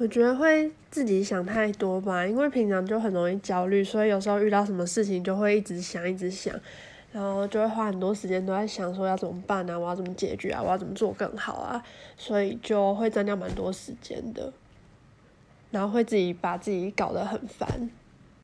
我觉得会自己想太多吧，因为平常就很容易焦虑，所以有时候遇到什么事情就会一直想，一直想，然后就会花很多时间都在想说要怎么办啊，我要怎么解决啊，我要怎么做更好啊，所以就会占掉蛮多时间的，然后会自己把自己搞得很烦。